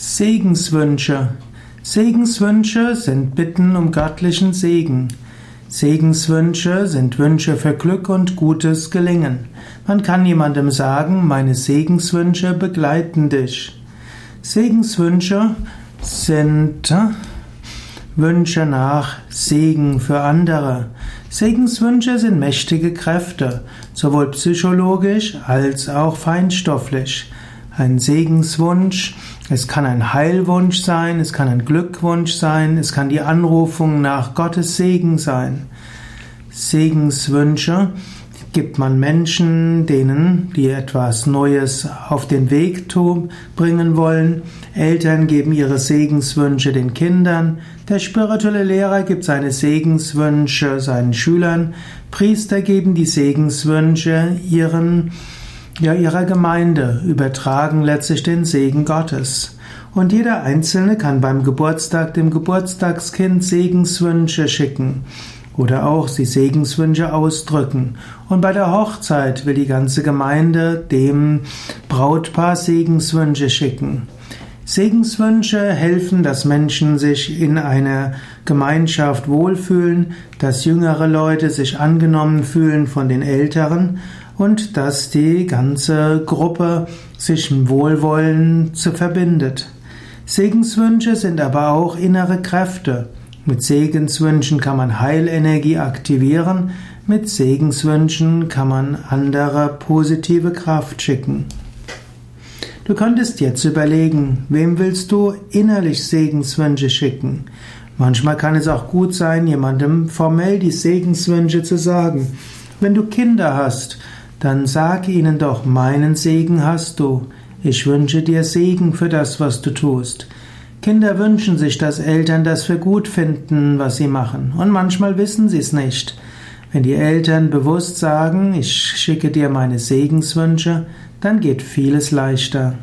Segenswünsche. Segenswünsche sind Bitten um göttlichen Segen. Segenswünsche sind Wünsche für Glück und gutes Gelingen. Man kann jemandem sagen, meine Segenswünsche begleiten dich. Segenswünsche sind äh, Wünsche nach Segen für andere. Segenswünsche sind mächtige Kräfte, sowohl psychologisch als auch feinstofflich. Ein Segenswunsch es kann ein Heilwunsch sein, es kann ein Glückwunsch sein, es kann die Anrufung nach Gottes Segen sein. Segenswünsche gibt man Menschen, denen, die etwas Neues auf den Weg bringen wollen. Eltern geben ihre Segenswünsche den Kindern. Der spirituelle Lehrer gibt seine Segenswünsche seinen Schülern. Priester geben die Segenswünsche ihren ja, ihrer Gemeinde übertragen letztlich den Segen Gottes. Und jeder Einzelne kann beim Geburtstag dem Geburtstagskind Segenswünsche schicken oder auch sie Segenswünsche ausdrücken. Und bei der Hochzeit will die ganze Gemeinde dem Brautpaar Segenswünsche schicken. Segenswünsche helfen, dass Menschen sich in einer Gemeinschaft wohlfühlen, dass jüngere Leute sich angenommen fühlen von den Älteren und dass die ganze Gruppe sich im Wohlwollen zu verbindet. Segenswünsche sind aber auch innere Kräfte. Mit Segenswünschen kann man Heilenergie aktivieren, mit Segenswünschen kann man andere positive Kraft schicken. Du könntest jetzt überlegen, wem willst du innerlich Segenswünsche schicken? Manchmal kann es auch gut sein, jemandem formell die Segenswünsche zu sagen. Wenn du Kinder hast, dann sag ihnen doch, meinen Segen hast du. Ich wünsche dir Segen für das, was du tust. Kinder wünschen sich, dass Eltern das für gut finden, was sie machen. Und manchmal wissen sie es nicht. Wenn die Eltern bewusst sagen, ich schicke dir meine Segenswünsche, dann geht vieles leichter.